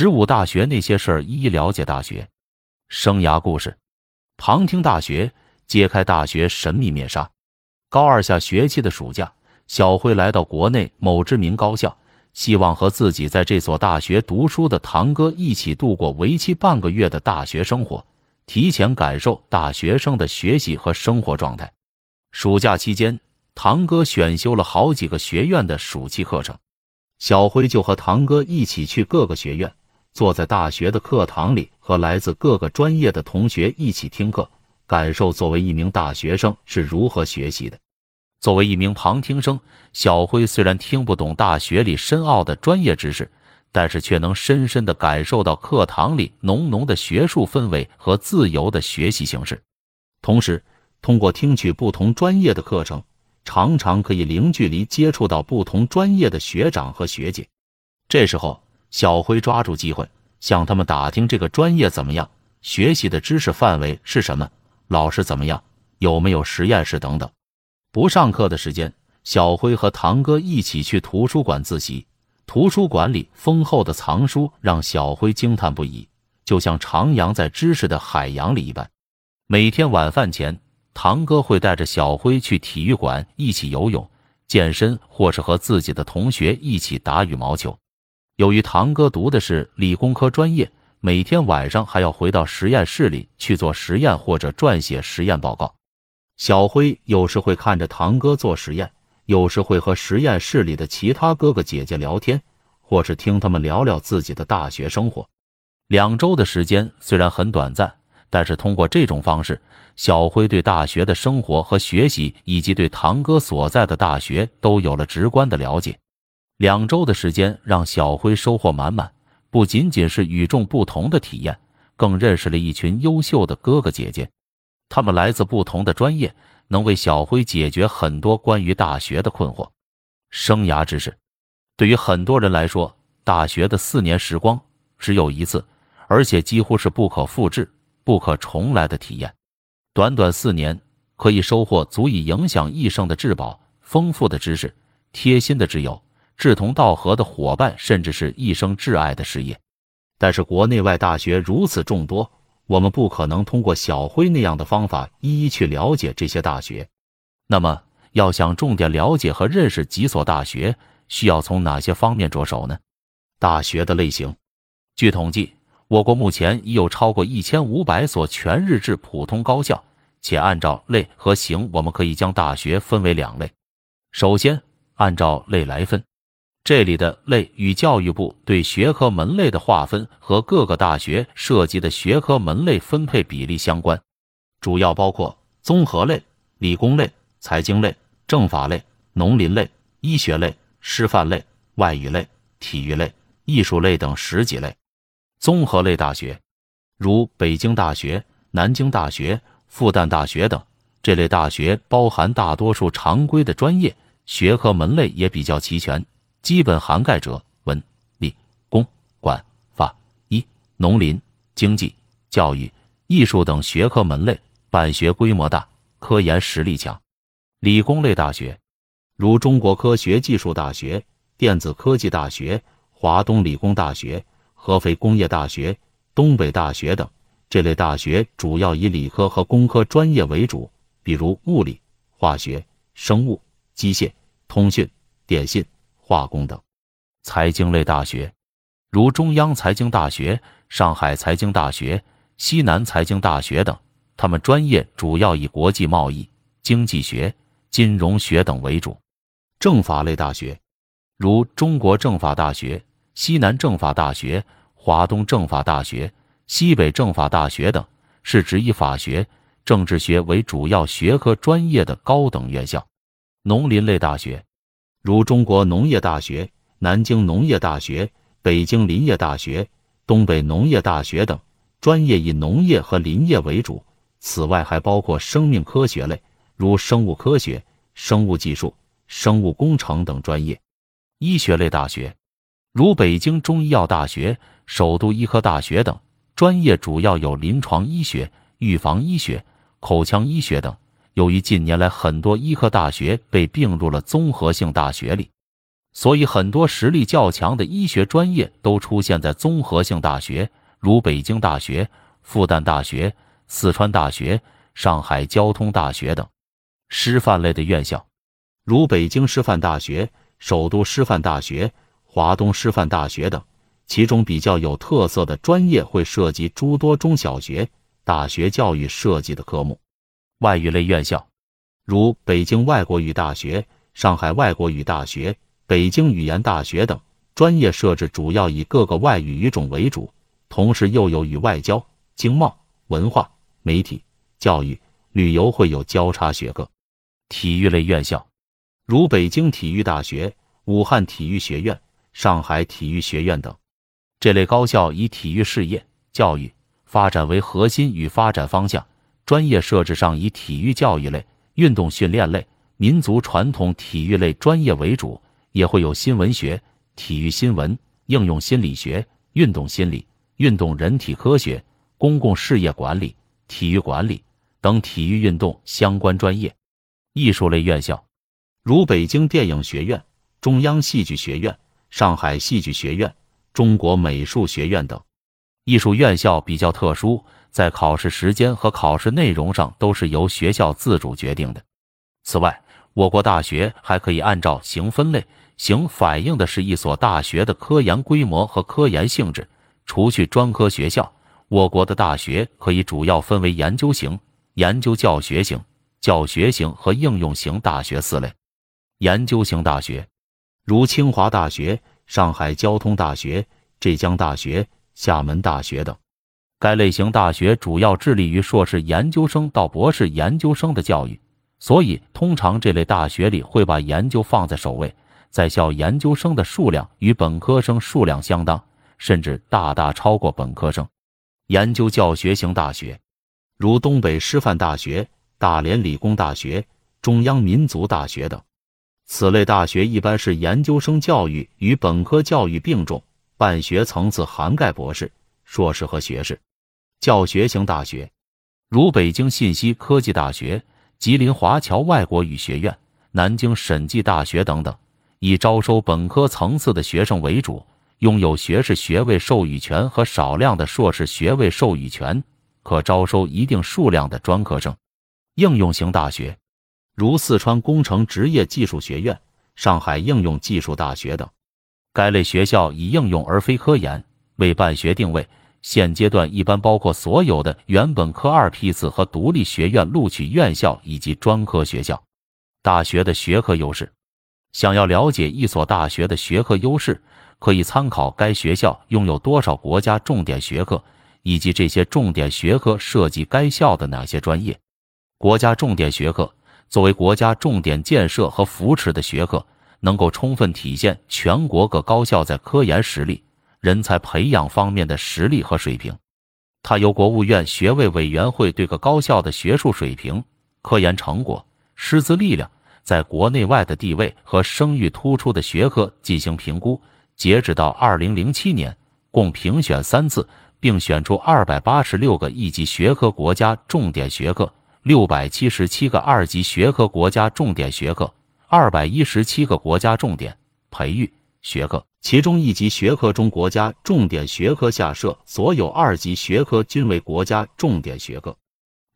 十五大学那些事儿一一了解。大学生涯故事，旁听大学揭开大学神秘面纱。高二下学期的暑假，小辉来到国内某知名高校，希望和自己在这所大学读书的堂哥一起度过为期半个月的大学生活，提前感受大学生的学习和生活状态。暑假期间，堂哥选修了好几个学院的暑期课程。小辉就和堂哥一起去各个学院，坐在大学的课堂里，和来自各个专业的同学一起听课，感受作为一名大学生是如何学习的。作为一名旁听生，小辉虽然听不懂大学里深奥的专业知识，但是却能深深的感受到课堂里浓浓的学术氛围和自由的学习形式。同时，通过听取不同专业的课程。常常可以零距离接触到不同专业的学长和学姐，这时候小辉抓住机会向他们打听这个专业怎么样，学习的知识范围是什么，老师怎么样，有没有实验室等等。不上课的时间，小辉和堂哥一起去图书馆自习。图书馆里丰厚的藏书让小辉惊叹不已，就像徜徉在知识的海洋里一般。每天晚饭前。堂哥会带着小辉去体育馆一起游泳、健身，或是和自己的同学一起打羽毛球。由于堂哥读的是理工科专业，每天晚上还要回到实验室里去做实验或者撰写实验报告。小辉有时会看着堂哥做实验，有时会和实验室里的其他哥哥姐姐聊天，或是听他们聊聊自己的大学生活。两周的时间虽然很短暂。但是通过这种方式，小辉对大学的生活和学习，以及对堂哥所在的大学都有了直观的了解。两周的时间让小辉收获满满，不仅仅是与众不同的体验，更认识了一群优秀的哥哥姐姐。他们来自不同的专业，能为小辉解决很多关于大学的困惑。生涯知识，对于很多人来说，大学的四年时光只有一次，而且几乎是不可复制。不可重来的体验，短短四年可以收获足以影响一生的至宝，丰富的知识，贴心的挚友，志同道合的伙伴，甚至是一生挚爱的事业。但是国内外大学如此众多，我们不可能通过小辉那样的方法一一去了解这些大学。那么，要想重点了解和认识几所大学，需要从哪些方面着手呢？大学的类型，据统计。我国目前已有超过一千五百所全日制普通高校，且按照类和型，我们可以将大学分为两类。首先，按照类来分，这里的类与教育部对学科门类的划分和各个大学涉及的学科门类分配比例相关，主要包括综合类、理工类、财经类、政法类、农林类、医学类、师范类、外语类、体育类、艺术类等十几类。综合类大学，如北京大学、南京大学、复旦大学等，这类大学包含大多数常规的专业学科门类也比较齐全，基本涵盖者文、理、工、管、法、医、农林、经济、教育、艺术等学科门类，办学规模大，科研实力强。理工类大学，如中国科学技术大学、电子科技大学、华东理工大学。合肥工业大学、东北大学等这类大学主要以理科和工科专业为主，比如物理、化学、生物、机械、通讯、电信、化工等。财经类大学，如中央财经大学、上海财经大学、西南财经大学等，他们专业主要以国际贸易、经济学、金融学等为主。政法类大学，如中国政法大学。西南政法大学、华东政法大学、西北政法大学等，是指以法学、政治学为主要学科专业的高等院校。农林类大学，如中国农业大学、南京农业大学、北京林业大学、东北农业大学等，专业以农业和林业为主。此外，还包括生命科学类，如生物科学、生物技术、生物工程等专业。医学类大学。如北京中医药大学、首都医科大学等，专业主要有临床医学、预防医学、口腔医学等。由于近年来很多医科大学被并入了综合性大学里，所以很多实力较强的医学专业都出现在综合性大学，如北京大学、复旦大学、四川大学、上海交通大学等。师范类的院校，如北京师范大学、首都师范大学、华东师范大学等。其中比较有特色的专业会涉及诸多中小学、大学教育设计的科目。外语类院校，如北京外国语大学、上海外国语大学、北京语言大学等，专业设置主要以各个外语语种为主，同时又有与外交、经贸、文化、媒体、教育、旅游会有交叉学科。体育类院校，如北京体育大学、武汉体育学院、上海体育学院等。这类高校以体育事业、教育发展为核心与发展方向，专业设置上以体育教育类、运动训练类、民族传统体育类专业为主，也会有新闻学、体育新闻、应用心理学、运动心理、运动人体科学、公共事业管理、体育管理等体育运动相关专业。艺术类院校，如北京电影学院、中央戏剧学院、上海戏剧学院。中国美术学院等艺术院校比较特殊，在考试时间和考试内容上都是由学校自主决定的。此外，我国大学还可以按照型分类，型反映的是一所大学的科研规模和科研性质。除去专科学校，我国的大学可以主要分为研究型、研究教学型、教学型和应用型大学四类。研究型大学，如清华大学。上海交通大学、浙江大学、厦门大学等，该类型大学主要致力于硕士研究生到博士研究生的教育，所以通常这类大学里会把研究放在首位，在校研究生的数量与本科生数量相当，甚至大大超过本科生。研究教学型大学，如东北师范大学、大连理工大学、中央民族大学等。此类大学一般是研究生教育与本科教育并重，办学层次涵盖博士、硕士和学士。教学型大学，如北京信息科技大学、吉林华侨外国语学院、南京审计大学等等，以招收本科层次的学生为主，拥有学士学位授予权和少量的硕士学位授予权，可招收一定数量的专科生。应用型大学。如四川工程职业技术学院、上海应用技术大学等，该类学校以应用而非科研为办学定位。现阶段一般包括所有的原本科二批次和独立学院录取院校以及专科学校。大学的学科优势，想要了解一所大学的学科优势，可以参考该学校拥有多少国家重点学科，以及这些重点学科涉及该校的哪些专业。国家重点学科。作为国家重点建设和扶持的学科，能够充分体现全国各高校在科研实力、人才培养方面的实力和水平。它由国务院学位委员会对各高校的学术水平、科研成果、师资力量在国内外的地位和声誉突出的学科进行评估。截止到二零零七年，共评选三次，并选出二百八十六个一级学科国家重点学科。六百七十七个二级学科国家重点学科，二百一十七个国家重点培育学科，其中一级学科中国家重点学科下设所有二级学科均为国家重点学科。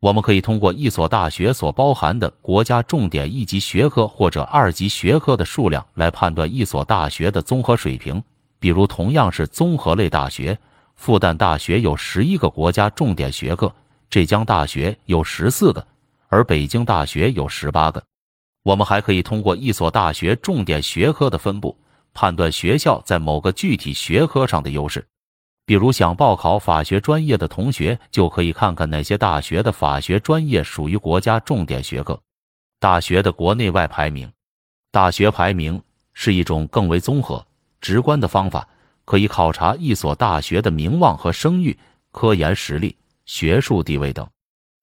我们可以通过一所大学所包含的国家重点一级学科或者二级学科的数量来判断一所大学的综合水平。比如，同样是综合类大学，复旦大学有十一个国家重点学科。浙江大学有十四个，而北京大学有十八个。我们还可以通过一所大学重点学科的分布，判断学校在某个具体学科上的优势。比如，想报考法学专业的同学，就可以看看哪些大学的法学专业属于国家重点学科。大学的国内外排名，大学排名是一种更为综合、直观的方法，可以考察一所大学的名望和声誉、科研实力。学术地位等，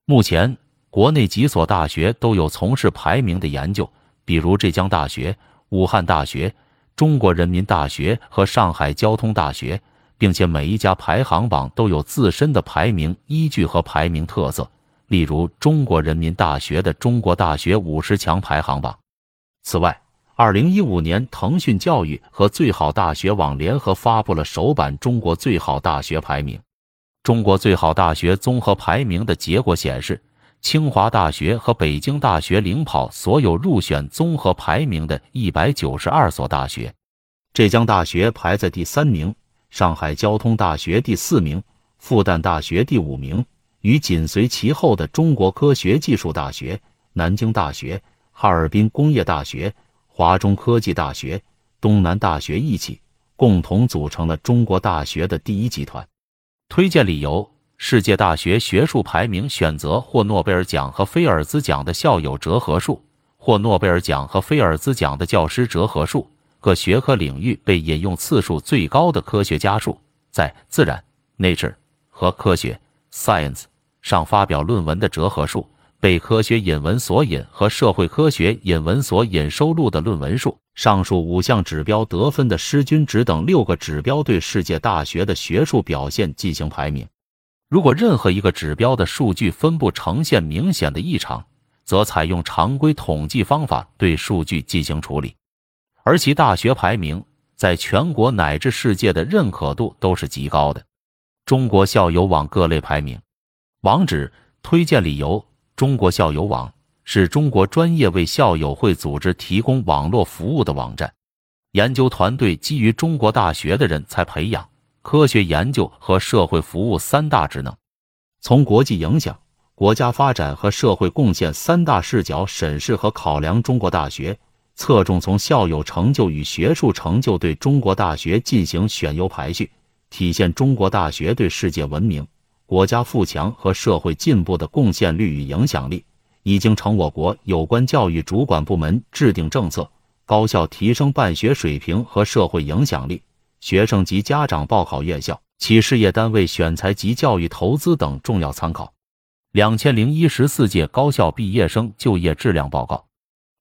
目前国内几所大学都有从事排名的研究，比如浙江大学、武汉大学、中国人民大学和上海交通大学，并且每一家排行榜都有自身的排名依据和排名特色，例如中国人民大学的中国大学五十强排行榜。此外，二零一五年，腾讯教育和最好大学网联合发布了首版中国最好大学排名。中国最好大学综合排名的结果显示，清华大学和北京大学领跑所有入选综合排名的一百九十二所大学，浙江大学排在第三名，上海交通大学第四名，复旦大学第五名，与紧随其后的中国科学技术大学、南京大学、哈尔滨工业大学、华中科技大学、东南大学一起，共同组成了中国大学的第一集团。推荐理由：世界大学学术排名选择获诺贝尔奖和菲尔兹奖的校友折合数，获诺贝尔奖和菲尔兹奖的教师折合数，各学科领域被引用次数最高的科学家数，在《自然》（Nature） 和《科学》（Science） 上发表论文的折合数。被科学引文索引和社会科学引文索引收录的论文数，上述五项指标得分的失均值等六个指标对世界大学的学术表现进行排名。如果任何一个指标的数据分布呈现明显的异常，则采用常规统计方法对数据进行处理。而其大学排名在全国乃至世界的认可度都是极高的。中国校友网各类排名网址推荐理由。中国校友网是中国专业为校友会组织提供网络服务的网站。研究团队基于中国大学的人才培养、科学研究和社会服务三大职能，从国际影响、国家发展和社会贡献三大视角审视和考量中国大学，侧重从校友成就与学术成就对中国大学进行选优排序，体现中国大学对世界文明。国家富强和社会进步的贡献率与影响力，已经成我国有关教育主管部门制定政策、高校提升办学水平和社会影响力、学生及家长报考院校、企事业单位选材及教育投资等重要参考。两千零一十四届高校毕业生就业质量报告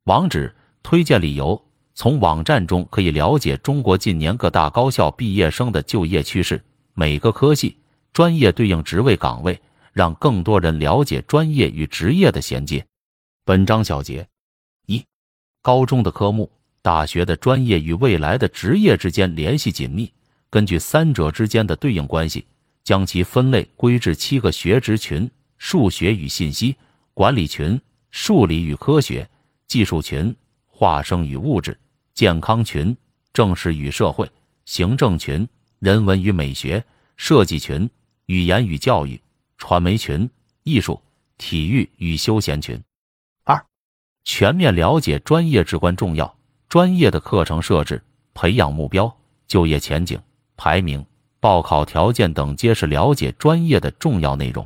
网址推荐理由：从网站中可以了解中国近年各大高校毕业生的就业趋势，每个科系。专业对应职位岗位，让更多人了解专业与职业的衔接。本章小结：一、高中的科目，大学的专业与未来的职业之间联系紧密。根据三者之间的对应关系，将其分类归至七个学职群：数学与信息、管理群、数理与科学、技术群、化生与物质、健康群、政事与社会、行政群、人文与美学、设计群。语言与教育、传媒群、艺术、体育与休闲群。二、全面了解专业至关重要。专业的课程设置、培养目标、就业前景、排名、报考条件等，皆是了解专业的重要内容。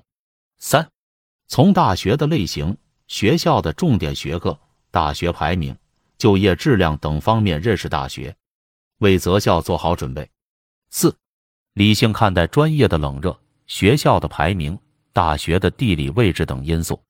三、从大学的类型、学校的重点学科、大学排名、就业质量等方面认识大学，为择校做好准备。四、理性看待专业的冷热。学校的排名、大学的地理位置等因素。